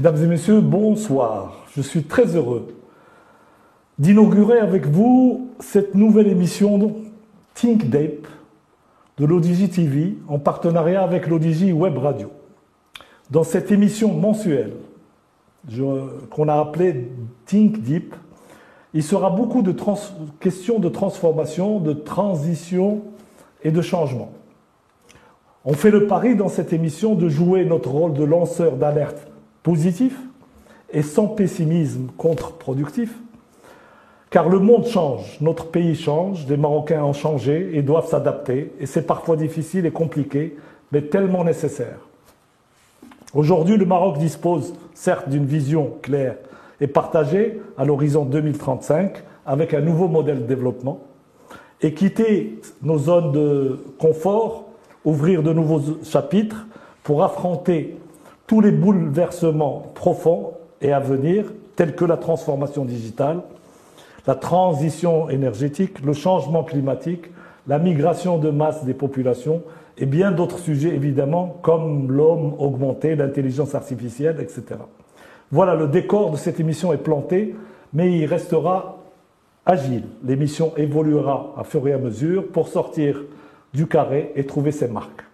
Mesdames et messieurs, bonsoir. Je suis très heureux d'inaugurer avec vous cette nouvelle émission Think Deep de l'ODJ TV en partenariat avec l'ODJ Web Radio. Dans cette émission mensuelle qu'on a appelée Think Deep, il sera beaucoup de questions de transformation, de transition et de changement. On fait le pari dans cette émission de jouer notre rôle de lanceur d'alerte positif et sans pessimisme contre-productif, car le monde change, notre pays change, les Marocains ont changé et doivent s'adapter, et c'est parfois difficile et compliqué, mais tellement nécessaire. Aujourd'hui, le Maroc dispose certes d'une vision claire et partagée à l'horizon 2035 avec un nouveau modèle de développement, et quitter nos zones de confort, ouvrir de nouveaux chapitres pour affronter tous les bouleversements profonds et à venir, tels que la transformation digitale, la transition énergétique, le changement climatique, la migration de masse des populations et bien d'autres sujets évidemment comme l'homme augmenté, l'intelligence artificielle, etc. Voilà, le décor de cette émission est planté, mais il restera agile. L'émission évoluera à fur et à mesure pour sortir du carré et trouver ses marques.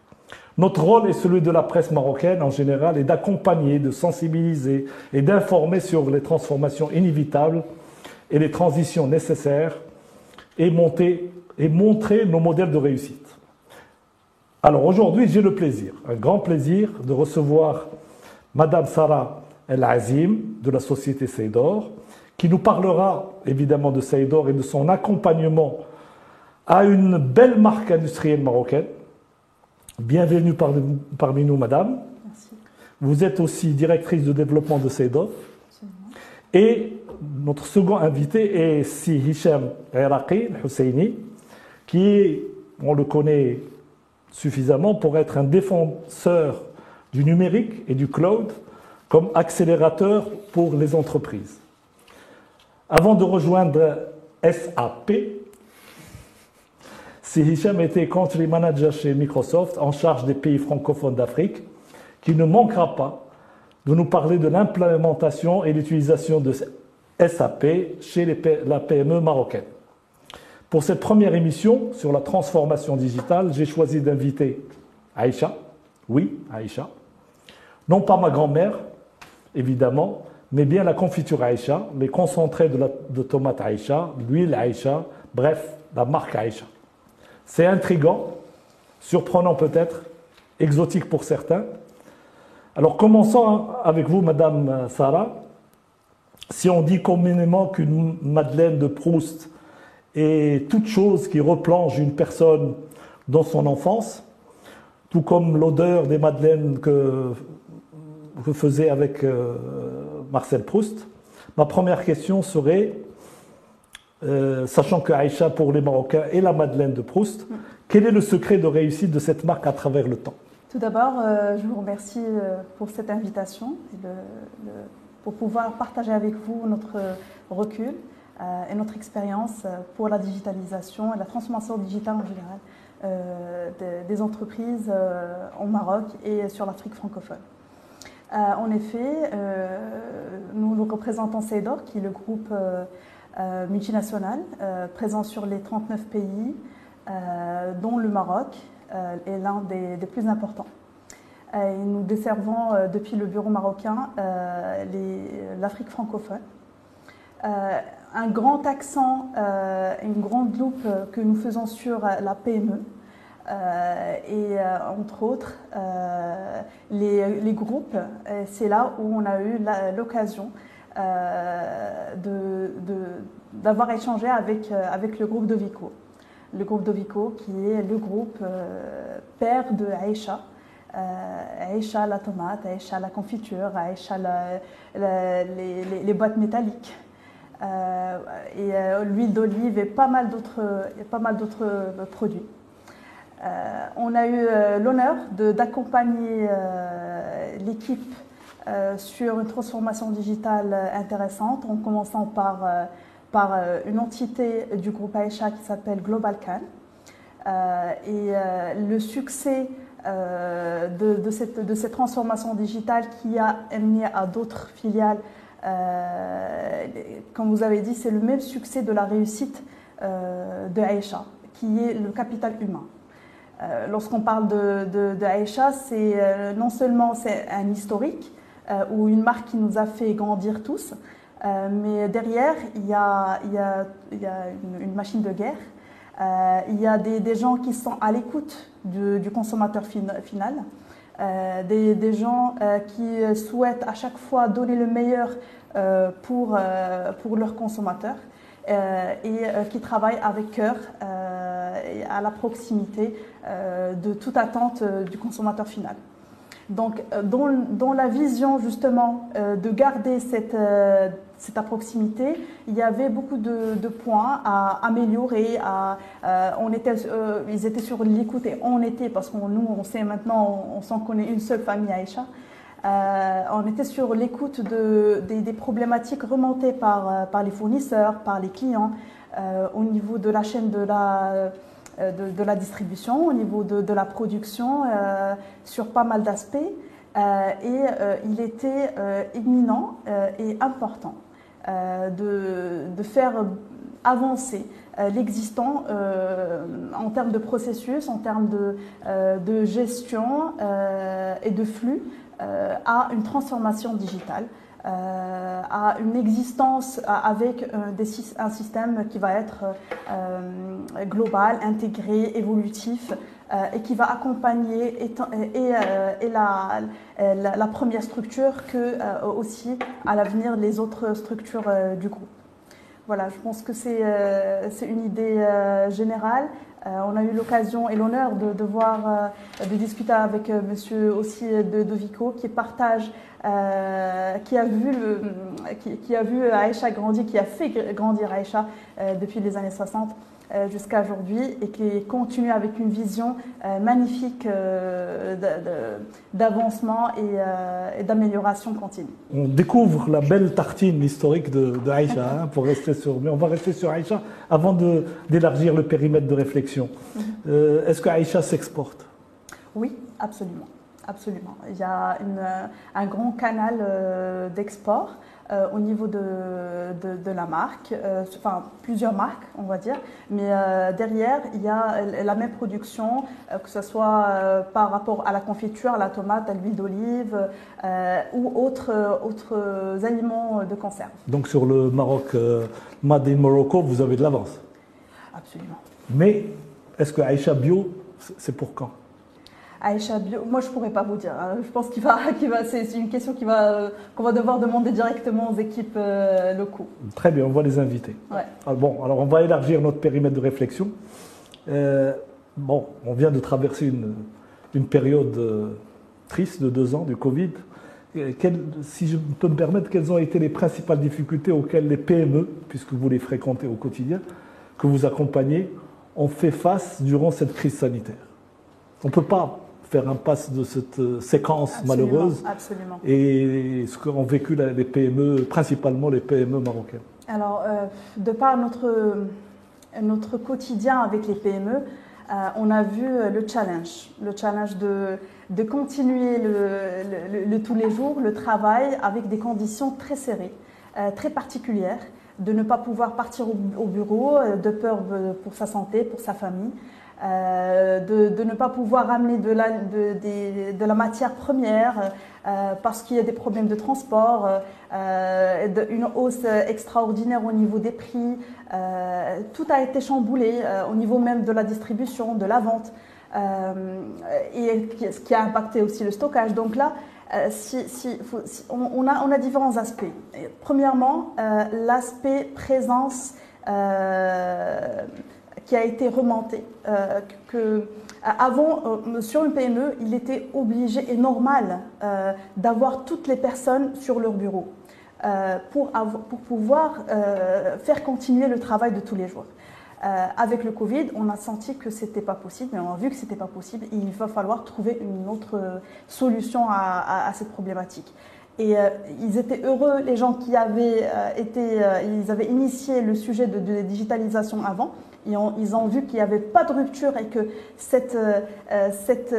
Notre rôle est celui de la presse marocaine en général et d'accompagner, de sensibiliser et d'informer sur les transformations inévitables et les transitions nécessaires et, et montrer nos modèles de réussite. Alors aujourd'hui, j'ai le plaisir, un grand plaisir de recevoir Madame Sarah El Azim de la société Seydor, qui nous parlera évidemment de Seydor et de son accompagnement à une belle marque industrielle marocaine Bienvenue parmi nous, madame. Merci. Vous êtes aussi directrice de développement de CEDOF. Et notre second invité est Si Hicham Iraqi Husseini, qui on le connaît suffisamment pour être un défenseur du numérique et du cloud comme accélérateur pour les entreprises. Avant de rejoindre SAP, si Hicham était country manager chez Microsoft en charge des pays francophones d'Afrique, qui ne manquera pas de nous parler de l'implémentation et l'utilisation de SAP chez la PME marocaine. Pour cette première émission sur la transformation digitale, j'ai choisi d'inviter Aïcha, oui, Aïcha, non pas ma grand-mère, évidemment, mais bien la confiture Aïcha, les concentrés de, de tomate Aïcha, l'huile Aïcha, bref, la marque Aïcha. C'est intrigant, surprenant peut-être, exotique pour certains. Alors commençons avec vous, Madame Sarah. Si on dit communément qu'une Madeleine de Proust est toute chose qui replonge une personne dans son enfance, tout comme l'odeur des madeleines que vous faisiez avec euh, Marcel Proust, ma première question serait euh, sachant que Aïcha pour les Marocains est la Madeleine de Proust. Quel est le secret de réussite de cette marque à travers le temps? Tout d'abord, euh, je vous remercie euh, pour cette invitation et pour pouvoir partager avec vous notre recul et notre expérience pour la digitalisation et la transformation digitale en général des, entreprises au Maroc et sur l'Afrique francophone. en effet, nous, nous représentons CEDOR, qui est le groupe euh, multinationales euh, sur les 39 pays, euh, dont le Maroc est l'un des, plus importants. nous desservons depuis le bureau marocain l'Afrique francophone. un grand accent, une grande loupe que nous faisons sur la PME, et entre autres les, groupes. C'est là où on a eu l'occasion euh, d'avoir échangé avec, euh, avec le groupe Dovico. Le groupe Dovico qui est le groupe euh, père de Aïcha. Aïcha la tomate, Aïcha la confiture, Aïcha les, les, boîtes métalliques. et l'huile d'olive et pas mal d'autres produits. on a eu l'honneur d'accompagner l'équipe euh, sur une transformation digitale intéressante, en commençant par, euh, par euh, une entité du groupe Aïcha qui s'appelle Global Can. et le succès de, cette, transformation digitale qui a amené à d'autres filiales. comme vous avez dit, c'est le même succès de la réussite de Aïcha, qui est le capital humain. Lorsqu'on parle de, de, c'est non seulement c'est un historique ou une marque qui nous a fait grandir tous, mais derrière, il y a, une, machine de guerre. Euh, il y a des, gens qui sont à l'écoute du, consommateur final, euh, des, gens euh, qui souhaitent à chaque fois donner le meilleur pour, pour leurs consommateurs et qui travaillent avec cœur et à la proximité de toute attente du consommateur final. Donc, dans, dans, la vision justement de garder cette, c'est à proximité, il y avait beaucoup de, points à améliorer. À, euh, on était, euh, ils étaient sur l'écoute et on était, parce que nous, on sait maintenant, on, s'en connaît une seule famille, Aïcha. Euh, on était sur l'écoute de, des, problématiques remontées par, par les fournisseurs, par les clients, au niveau de la chaîne de la, de, la distribution, au niveau de, de la production, sur pas mal d'aspects. et il était imminent et important euh, de, faire avancer euh, l'existant euh, en termes de processus, en termes de, gestion et de flux à une transformation digitale. À une existence avec un système qui va être global, intégré, évolutif, euh, et qui va accompagner et, la, première structure que euh, aussi à l'avenir les autres structures euh, du groupe. Voilà, je pense que c'est une idée générale. On a eu l'occasion et l'honneur de, voir, de discuter avec monsieur aussi de, de Vico qui partage, qui a vu le, qui, a vu Aïcha grandir, qui a fait grandir Aïcha depuis les années 60 euh, jusqu'à aujourd'hui et qui continue avec une vision euh, magnifique euh, d'avancement et, d'amélioration continue. On découvre la belle tartine historique de, Aïcha, hein, pour rester sur, mais on va rester sur Aïcha avant d'élargir le périmètre de réflexion. Mhm. Est-ce que Aïcha s'exporte? Oui, absolument. Absolument. Il y a un grand canal d'export. Euh, au niveau de, de, la marque, euh, enfin plusieurs marques on va dire, mais euh, derrière il y a la même production, que ce soit par rapport à la confiture, à la tomate, à l'huile d'olive ou autres, autres aliments de conserve. Donc sur le Maroc, Made in Morocco, vous avez de l'avance? Absolument. Mais est-ce que Aïcha Bio, c'est pour quand? Aïcha Bio, moi je pourrais pas vous dire. Hein. Je pense qu'il va, va c'est une question qu'on va, qu'on va devoir demander directement aux équipes euh, locaux. Très bien, on va les inviter. Ouais. Ah, bon, alors on va élargir notre périmètre de réflexion. Euh, bon, on vient de traverser une, une période euh, triste de deux ans du Covid. si je peux me permettre, quelles ont été les principales difficultés auxquelles les PME, puisque vous les fréquentez au quotidien, que vous accompagnez, ont fait face durant cette crise sanitaire? On ne peut pas faire impasse de cette euh, séquence malheureuse. et ce qu'ont vécu les PME, principalement les PME marocaines. Alors, euh, de par notre, notre quotidien avec les PME, euh, on a vu le challenge, le challenge de, de continuer le, le, tous les jours le travail avec des conditions très serrées, très particulières, de ne pas pouvoir partir au bureau de peur pour sa santé, pour sa famille. Euh, de, ne pas pouvoir amener de la, matière première euh, parce qu'il y a des problèmes de transport, euh, une hausse extraordinaire au niveau des prix. tout a été chamboulé au niveau même de la distribution, de la vente, et ce qui a impacté aussi le stockage. Donc là, on, a, différents aspects. Premièrement, l'aspect présence qui a été remonté. Euh, que, euh, avant, euh, sur une PME, il était obligé et normal d'avoir toutes les personnes sur leur bureau pour, pour pouvoir faire continuer le travail de tous les jours. avec le Covid, on a senti que c'était pas possible, et on a vu que c'était pas possible. il va falloir trouver une autre solution à, à cette problématique. Et ils étaient heureux, les gens qui avaient été, ils avaient initié le sujet de, de digitalisation avant. Ils ont, ils ont, vu qu'il n'y avait pas de rupture et que cette, cette,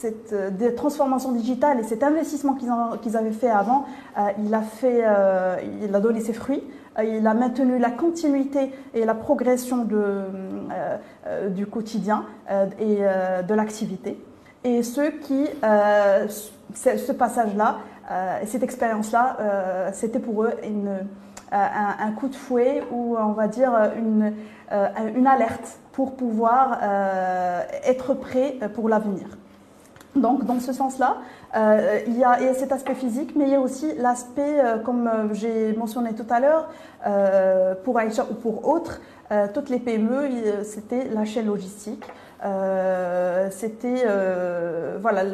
cette transformation digitale et cet investissement qu'ils, qu'ils avaient fait avant, il, a fait, il a donné ses fruits. Il a maintenu la continuité et la progression de, du quotidien et de l'activité et ceux qui, euh, ce passage-là, euh, cette expérience-là, euh, c'était pour eux une, un, coup de fouet ou on va dire une, une alerte pour pouvoir être prêt pour l'avenir. Donc, dans ce sens-là, il, y a, cet aspect physique, mais il y a aussi l'aspect, comme j'ai mentionné tout à l'heure, pour Aïcha ou pour autres, toutes les PME, c'était la chaîne logistique. Euh, c'était euh, voilà,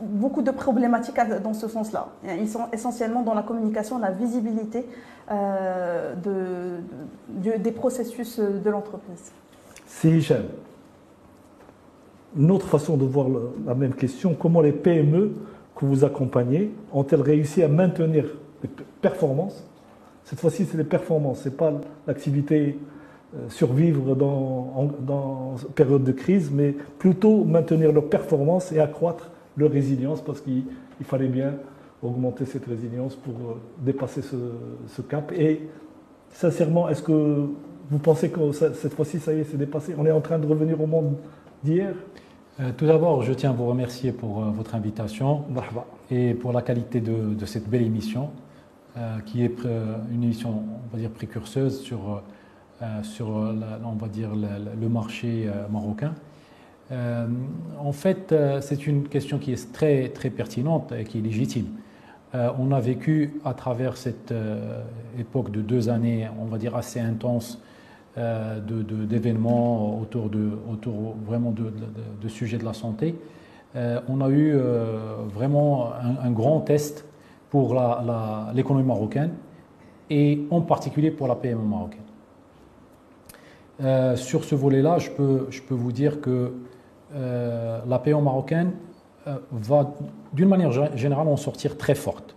beaucoup de problématiques dans ce sens-là. Ils sont essentiellement dans la communication, la visibilité euh, de, des processus de l'entreprise. C'est. Une autre façon de voir la même question, comment les PME que vous accompagnez ont-elles réussi à maintenir les performances? Cette fois-ci, c'est les performances, ce n'est pas l'activité survivre dans, dans période de crise, mais plutôt maintenir leur performance et accroître leur résilience parce qu'il fallait bien augmenter cette résilience pour euh, dépasser ce, cap. Et sincèrement, est-ce que vous pensez que cette fois-ci, ça y est, c'est dépassé? On est en train de revenir au monde d'hier? Euh, Tout d'abord, je tiens à vous remercier pour votre invitation et pour la qualité de, cette belle émission, qui est une émission, on va dire, précurseuse sur euh, sur, on va dire, le, marché euh, marocain. Euh, en fait, c'est une question qui est très, très pertinente et qui est légitime. on a vécu à travers cette époque de deux années, on va dire, assez intense d'événements autour, de, autour vraiment de, de, sujets de la santé. on a eu vraiment un, grand test pour l'économie marocaine et en particulier pour la PME marocaine. Euh, sur ce volet-là, je peux, je peux, vous dire que euh, la PO marocaine euh, va, d'une manière générale, en sortir très forte.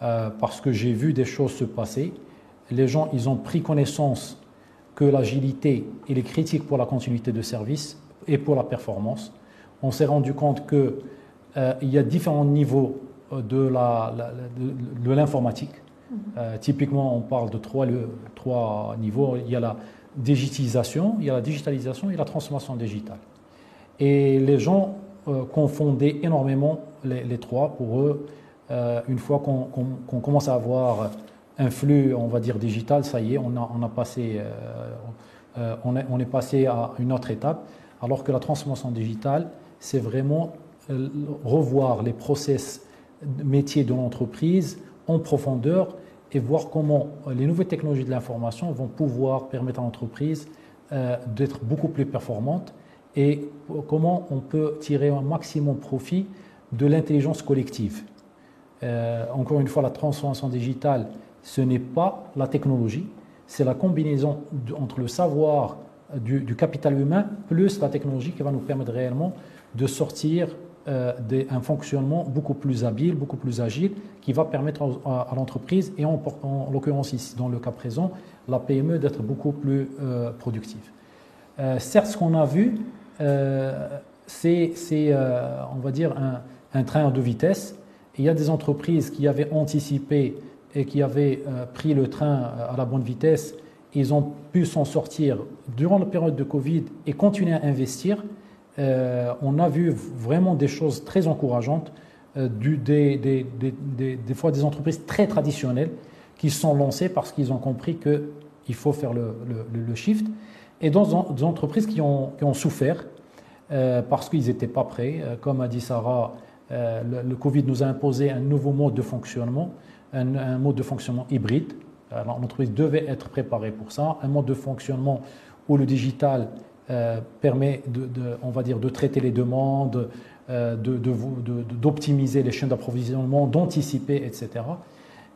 parce que j'ai vu des choses se passer. Les gens, ils ont pris connaissance que l'agilité, est critique pour la continuité de service et pour la performance. On s'est rendu compte qu'il y a différents niveaux de l'informatique. De, mmh. typiquement, on parle de trois, trois niveaux. Il y a la digitalisation, il y a la digitalisation et la transformation digitale. Et les gens euh, confondaient énormément les, trois. Pour eux, euh, une fois qu'on commence à avoir un flux, on va dire, digital, ça y est, on a, passé, euh, est, on, est, passé à une autre étape. Alors que la transformation digitale, c'est vraiment revoir les process métiers de l'entreprise en profondeur et voir comment les nouvelles technologies de l'information vont pouvoir permettre à l'entreprise euh, d'être beaucoup plus performante et comment on peut tirer un maximum profit de l'intelligence collective. Euh, encore une fois, la transformation digitale, ce n'est pas la technologie, c'est la combinaison entre le savoir du, capital humain plus la technologie qui va nous permettre réellement de sortir euh, un fonctionnement beaucoup plus habile, beaucoup plus agile, qui va permettre à, l'entreprise, et en, l'occurrence ici, dans le cas présent, la PME d'être beaucoup plus euh, productive. Euh, certes, ce qu'on a vu, c'est, on va dire, un, train de vitesse. il y a des entreprises qui avaient anticipé et qui avaient pris le train à la bonne vitesse. Ils ont pu s'en sortir durant la période de Covid et continuer à investir. Euh, on a vu vraiment des choses très encourageantes, euh, des, fois des entreprises très traditionnelles qui sont lancées parce qu'ils ont compris qu'il faut faire le, shift, et d'autres des entreprises qui ont, souffert euh, parce qu'ils n'étaient pas prêts. comme a dit Sarah, le, Covid nous a imposé un nouveau mode de fonctionnement, un, un mode de fonctionnement hybride. L'entreprise devait être préparée pour ça, un mode de fonctionnement où le digital permet de, on va dire, de traiter les demandes, euh, d'optimiser les chaînes d'approvisionnement, d'anticiper, etc.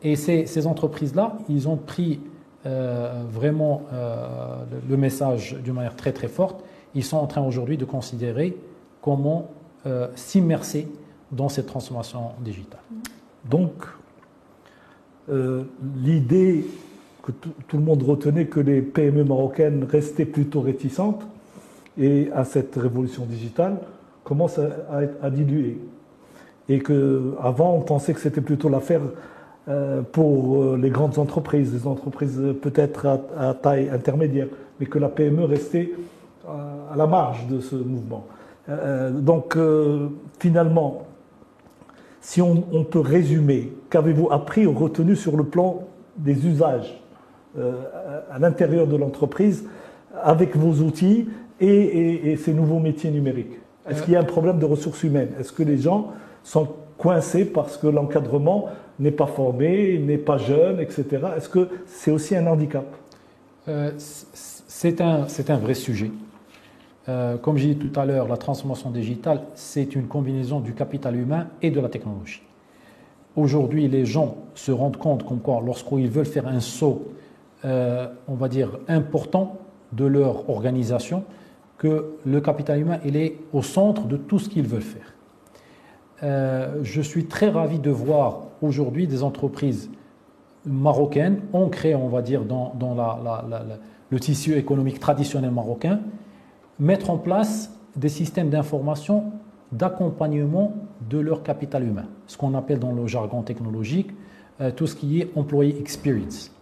Et ces, entreprises-là, ils ont pris euh, vraiment le message d'une manière très très forte. Ils sont en train aujourd'hui de considérer comment s'immerser dans cette transformation digitale. Donc, l'idée que tout le monde retenait que les PME marocaines restaient plutôt réticentes et à cette révolution digitale commence à, diluer. Et qu'avant, on pensait que c'était plutôt l'affaire euh, pour euh, les grandes entreprises, les entreprises peut-être à, taille intermédiaire, mais que la PME restait à la marge de ce mouvement. Euh, donc finalement, si on peut résumer, qu'avez-vous appris ou retenu sur le plan des usages à l'intérieur de l'entreprise avec vos outils et, ces nouveaux métiers numériques Est-ce qu'il y a un problème de ressources humaines? Est-ce que les gens sont coincés parce que l'encadrement n'est pas formé, n'est pas jeune, etc. Est-ce que c'est aussi un handicap? Euh, C'est un, un, vrai sujet. Euh, comme j'ai dit tout à l'heure, la transformation digitale, c'est une combinaison du capital humain et de la technologie. Aujourd'hui, les gens se rendent compte comme quoi, lorsqu'ils veulent faire un saut, euh, on va dire, important de leur organisation, que le capital humain est au centre de tout ce qu'ils veulent faire. Euh, je suis très ravi de voir aujourd'hui des entreprises marocaines ancrées, on va dire, dans, le tissu économique traditionnel marocain, mettre en place des systèmes d'information d'accompagnement de leur capital humain, ce qu'on appelle dans le jargon technologique euh, tout ce qui est employee experience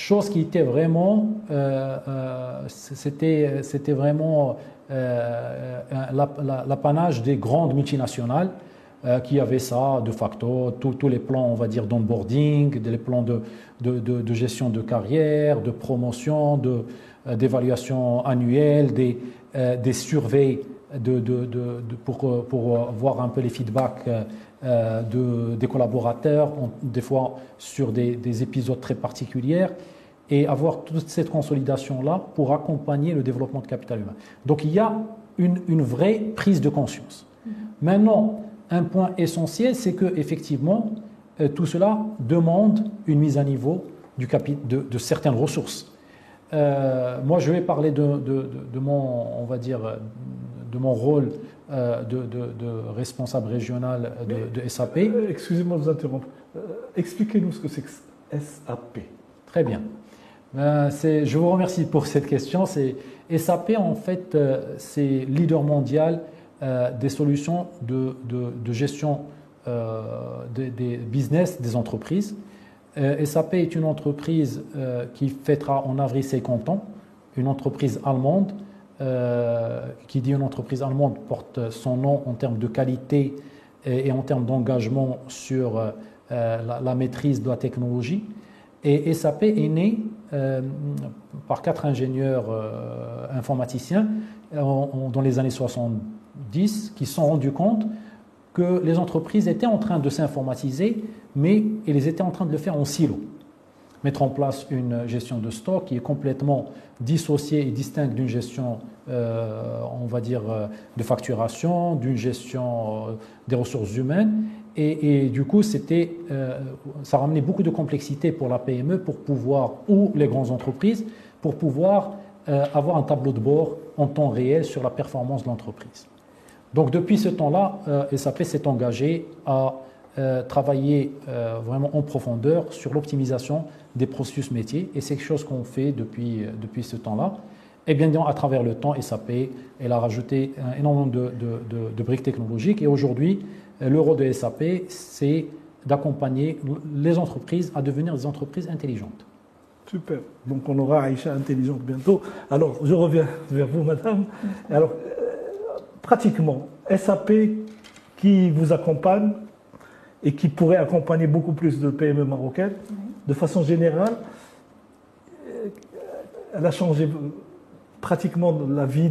chose qui était vraiment, euh, euh, c'était, c'était vraiment euh, l'apanage des grandes multinationales qui avaient ça de facto, tous les plans, on va dire, d'onboarding, les plans de, de, de, gestion de carrière, de promotion, de, d'évaluation annuelle, des, des surveilles de, pour, pour voir un peu les feedbacks euh, de, des collaborateurs, des fois sur des, épisodes très particuliers, et avoir toute cette consolidation-là pour accompagner le développement de capital humain. Donc il y a une, vraie prise de conscience. Mm-hmm. Maintenant, un point essentiel, c'est que effectivement, euh, tout cela demande une mise à niveau du de, de certaines ressources. Euh, moi, je vais parler de, de, mon, on va dire, de mon rôle euh, de, responsable régional de, SAP. Euh, excusez-moi de vous interrompre. Euh, expliquez-nous ce que c'est que SAP. Très bien. je vous remercie pour cette question. SAP, en fait, c'est leader mondial des solutions de, gestion des, business des entreprises. SAP est une entreprise qui fêtera en avril 50 ans, une entreprise allemande euh, qui dit une entreprise allemande porte son nom en termes de qualité et, en termes d'engagement sur euh, la, maîtrise de la technologie. Et SAP est né euh, par quatre ingénieurs informaticiens dans les années 70 qui se sont rendus compte que les entreprises étaient en train de s'informatiser, mais elles étaient en train de le faire en silo mettre en place une gestion de stock qui est complètement dissociée et distincte d'une gestion, euh, on va dire, euh, de facturation, d'une gestion euh, des ressources humaines. Et, du coup, c'était, ça ramenait beaucoup de complexité pour la PME pour pouvoir, ou les grandes entreprises, pour pouvoir avoir un tableau de bord en temps réel sur la performance de l'entreprise. Donc depuis ce temps-là, SAP s'est engagé à travailler vraiment en profondeur sur l'optimisation des processus métiers, et c'est quelque chose qu'on fait depuis, euh, depuis ce temps-là. Et bien à travers le temps, SAP, elle a rajouté énormément de, de, briques technologiques, et aujourd'hui, euh, le rôle de SAP, c'est d'accompagner les entreprises à devenir des entreprises intelligentes. Super. Donc on aura Aïcha intelligente bientôt. Alors je reviens vers vous, madame. Alors, euh, pratiquement, SAP qui vous accompagne et qui pourrait accompagner beaucoup plus de PME marocaines, de façon générale, euh, elle a changé pratiquement la vie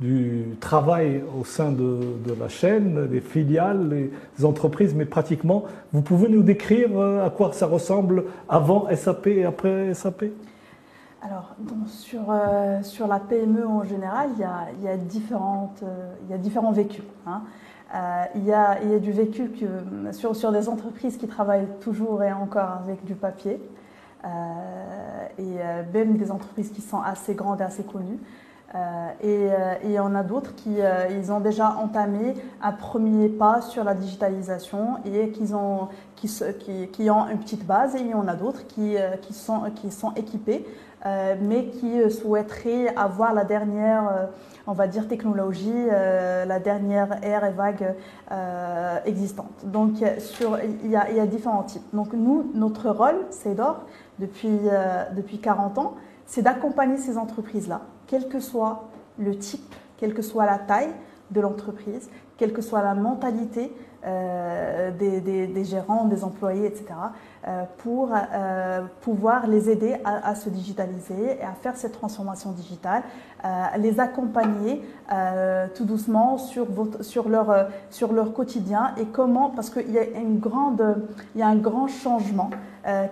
du travail au sein de, la chaîne, les filiales, les entreprises, mais pratiquement, vous pouvez nous décrire euh, à quoi ça ressemble avant SAP et après SAP alors, sur, euh, sur la PME en général, il y a, il y a différentes, il y a différents vécus. Hein. Euh, il, y a, y a, du vécu sur, sur, des entreprises qui travaillent toujours et encore avec du papier, euh, et euh, même des entreprises qui sont assez grandes et assez connues. et, il y en a d'autres qui ils ont déjà entamé un premier pas sur la digitalisation et qu'ils ont, qui, qui, qui, ont une petite base et il y en a d'autres qui, qui, sont, qui sont équipés mais qui souhaiteraient avoir la dernière on va dire, technologie, euh, la dernière ère et vague euh, existante. Donc, il, y a, différents types. Donc, nous, notre rôle, CEDOR, depuis, euh, depuis 40 ans, c'est d'accompagner ces entreprises-là, quel que soit le type, quelle que soit la taille de l'entreprise, quelle que soit la mentalité des, des, gérants, des employés, etc., pour pouvoir les aider à, se digitaliser et à faire cette transformation digitale euh, les accompagner euh, tout doucement sur, votre, sur, leur, euh, sur leur quotidien et comment, parce qu'il y, y a un grand changement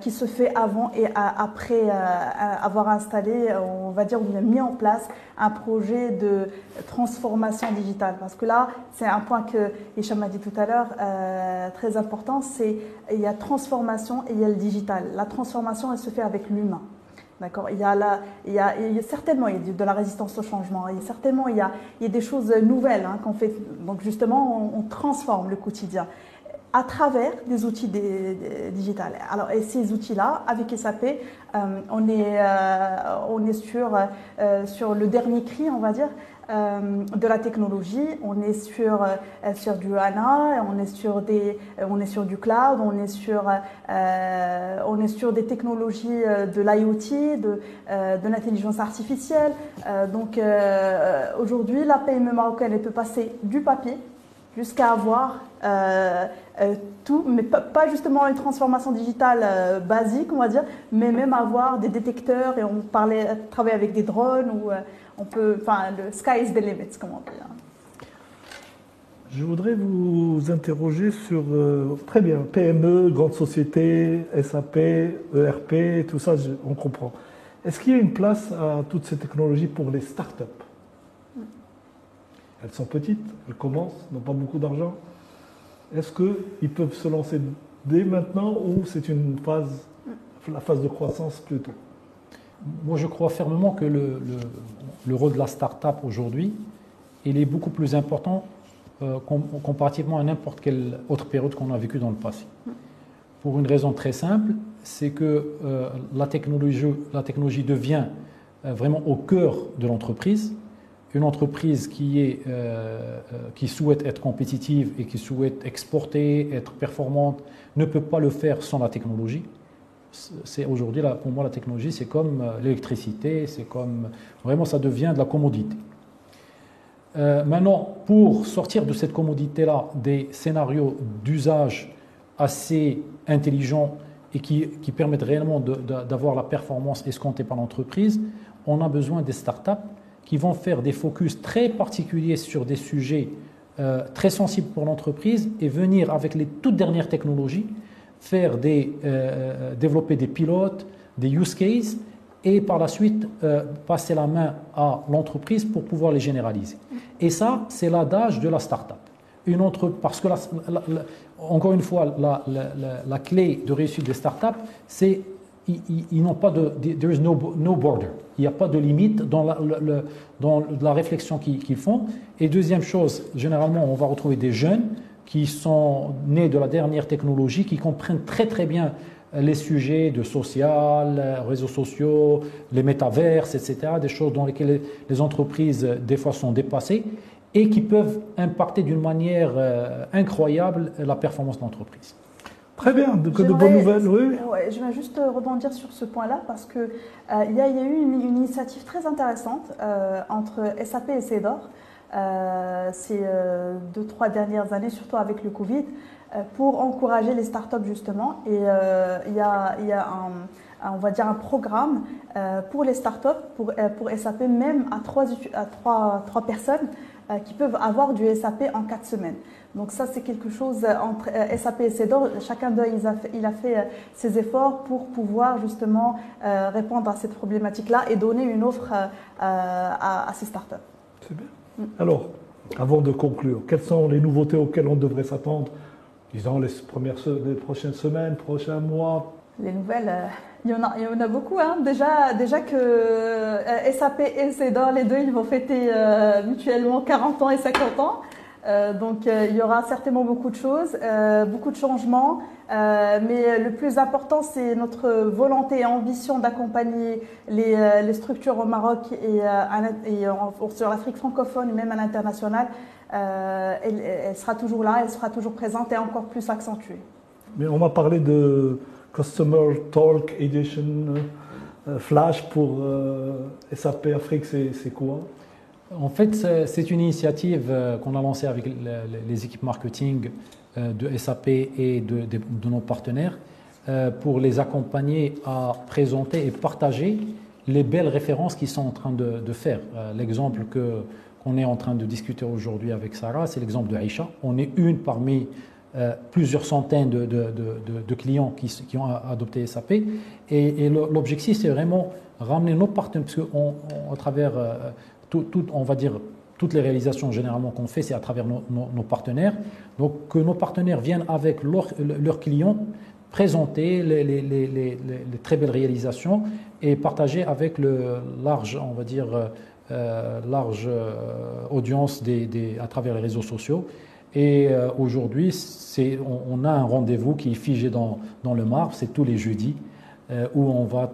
qui se fait avant et après avoir installé, on va dire, on a mis en place un projet de transformation digitale. Parce que là, c'est un point que Hicham a dit tout à l'heure, très important, c'est il y a transformation et il y a le digital. La transformation, elle se fait avec l'humain. D'accord? Il, y a il, y a, certainement il y a de la résistance au changement. Il y a certainement il y a, il y a des choses nouvelles hein, qu'on fait. Donc justement, on, transforme le quotidien à travers des outils digitaux. Alors, et ces outils-là, avec SAP, euh, on, est, euh, on est sur, euh, sur le dernier cri, on va dire, de la technologie. On est sur, sur du HANA, on est sur, des, on est sur du cloud, on est sur, on est sur des technologies de l'IoT, de, de l'intelligence artificielle. donc aujourd'hui, la PME marocaine elle peut passer du papier jusqu'à avoir tout, mais pas, justement une transformation digitale basique, on va dire, mais même avoir des détecteurs et on parlait, travailler avec des drones ou on peut, enfin, le sky is the limit, comme on dit. Hein. Je voudrais vous interroger sur, euh, très bien, PME, grande société, SAP, ERP, tout ça, on comprend. Est-ce qu'il y a une place à toutes ces technologies pour les startups? Elles sont petites, elles commencent, n'ont pas beaucoup d'argent. Est-ce qu'ils peuvent se lancer dès maintenant ou c'est une phase, la phase de croissance plutôt? Moi, je crois fermement que le, rôle de la start-up aujourd'hui, il est beaucoup plus important euh, comparativement à n'importe quelle autre période qu'on a vécue dans le passé. Pour une raison très simple, c'est que euh, la, technologie, la technologie devient euh, vraiment au cœur de l'entreprise. Une entreprise qui, est, qui souhaite être compétitive et qui souhaite exporter, être performante, ne peut pas le faire sans la technologie c'est aujourd'hui, pour moi, la technologie, c'est comme euh, l'électricité, c'est comme vraiment, ça devient de la commodité. Euh, maintenant, pour sortir de cette commodité-là, des scénarios d'usage assez intelligents et qui, permettent réellement d'avoir la performance escomptée par l'entreprise, on a besoin des startups qui vont faire des focus très particuliers sur des sujets euh, très sensibles pour l'entreprise et venir avec les toutes dernières technologies faire des, euh, développer des pilotes, des use cases, et par la suite euh, passer la main à l'entreprise pour pouvoir les généraliser. Et ça, c'est l'adage de la start-up. Une parce que, encore une fois, la, la, clé de réussite des start-up, c'est ils, n'ont pas de, there is no, no border. Il n'y a pas de limite dans la, dans la réflexion qu'ils font. Et deuxième chose, généralement, on va retrouver des jeunes qui sont nés de la dernière technologie, qui comprennent très très bien les sujets de social, réseaux sociaux, les métaverses, etc., des choses dans lesquelles les entreprises des fois sont dépassées et qui peuvent impacter d'une manière euh, incroyable la performance de l'entreprise. Très bien, de, de bonnes nouvelles, oui. je vais juste rebondir sur ce point-là parce qu'il euh, il y, a eu une, initiative très intéressante euh, entre SAP et CEDOR euh, ces euh, deux, trois dernières années, surtout avec le Covid, euh, pour encourager les startups justement. Et il y a, y a un, on va dire un programme pour les startups, pour, pour SAP, même à trois, à trois, trois personnes qui peuvent avoir du SAP en quatre semaines. Donc ça, c'est quelque chose entre SAP et CEDOR. Chacun d'eux, il a fait, ses efforts pour pouvoir justement répondre à cette problématique-là et donner une offre à, ces startups. C'est bien. Alors, avant de conclure, quelles sont les nouveautés auxquelles on devrait s'attendre, disons les, premières, les prochaines semaines, prochains mois? Les nouvelles, euh, Il y en a, il y en a beaucoup. Hein. Déjà, déjà que euh, SAP et CEDOR, les deux, ils vont fêter euh, mutuellement 40 ans et 50 ans. Euh, donc il y aura certainement beaucoup de choses, beaucoup de changements. mais le plus important, c'est notre volonté et ambition d'accompagner les, structures au Maroc et, et sur l'Afrique francophone et même à l'international. Elle, elle sera toujours là, elle sera toujours présente et encore plus accentuée. Mais on m'a parlé de Customer Talk Edition euh, Flash pour euh, SAP Afrique, c'est quoi? En fait, c'est une initiative euh, qu'on a lancée avec les équipes marketing de SAP et de, nos partenaires pour les accompagner à présenter et partager les belles références qu'ils sont en train de, faire. L'exemple que qu'on est en train de discuter aujourd'hui avec Sarah, c'est l'exemple de Aïcha. On est une parmi euh, plusieurs centaines de, clients qui, ont adopté SAP. Et, l'objectif, c'est vraiment ramener nos partenaires, parce qu'à travers, euh, on va dire, toutes les réalisations généralement qu'on fait, c'est à travers nos, partenaires. Donc que nos partenaires viennent avec leurs clients, présenter les, très belles réalisations et partager avec le large, on va dire, euh, large audience à travers les réseaux sociaux. Et euh, aujourd'hui, on, a un rendez-vous qui est figé dans, le marbre, c'est tous les jeudis, euh, où on va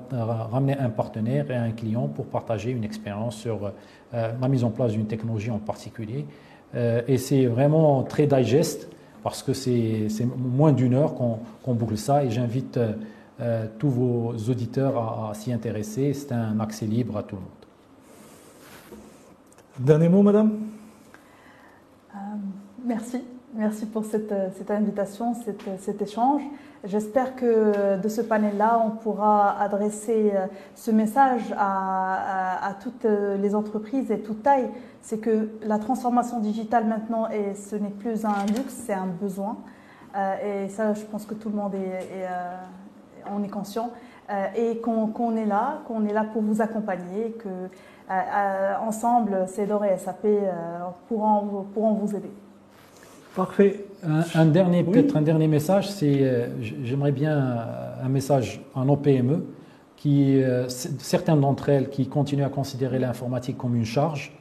ramener un partenaire et un client pour partager une expérience sur euh, la mise en place d'une technologie en particulier. et c'est vraiment très digeste, parce que c'est moins d'une heure qu'on boucle ça, et j'invite tous vos auditeurs à, à s'y intéresser. C'est un accès libre à tout le monde. Dernier mot, madame? Merci. Merci pour cette, invitation, cet échange. J'espère que de ce panel-là, on pourra adresser euh, ce message à, toutes les entreprises et toute taille. C'est que la transformation digitale maintenant, et ce n'est plus un luxe, c'est un besoin. Euh, et ça, je pense que tout le monde est, euh, on est conscient. et qu'on est là, qu'on est là pour vous accompagner, que ensemble, CEDOR et SAP pourront vous aider. Parfait. Un, dernier, peut-être un dernier message, c'est euh, j'aimerais bien un message en OPME, qui euh, certaines d'entre elles qui continuent à considérer l'informatique comme une charge,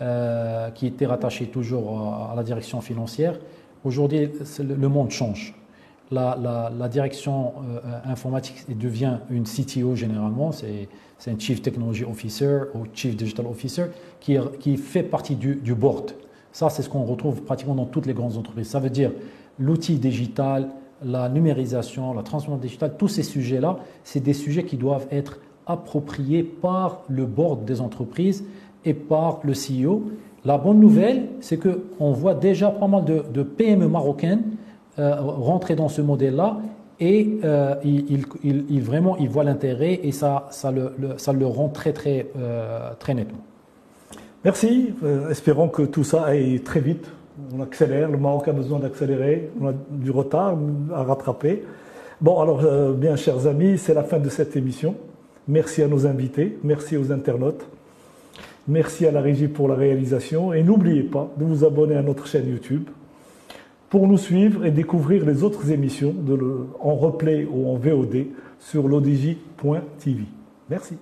euh, qui était rattachée toujours à, la direction financière. Aujourd'hui, le, monde change. La, la, direction informatique devient une CTO généralement, c'est un Chief Technology Officer ou Chief Digital Officer qui, qui fait partie du, du board ça, c'est ce qu'on retrouve pratiquement dans toutes les grandes entreprises. Ça veut dire l'outil digital, la numérisation, la transformation digitale, tous ces sujets-là, c'est des sujets qui doivent être appropriés par le board des entreprises et par le CEO. La bonne nouvelle, c'est qu'on voit déjà pas mal de, PME marocaines euh, rentrer dans ce modèle-là et euh, ils, vraiment l'intérêt et ça, le, rend très, très, euh, très nettement. Merci. Euh, espérons que tout ça aille très vite. On accélère. Le Maroc a besoin d'accélérer. On a du retard à rattraper. Bon, alors, euh, bien chers amis, c'est la fin de cette émission. Merci à nos invités. Merci aux internautes. Merci à la régie pour la réalisation. Et n'oubliez pas de vous abonner à notre chaîne YouTube pour nous suivre et découvrir les autres émissions en replay ou en VOD sur l'odj.tv. Merci.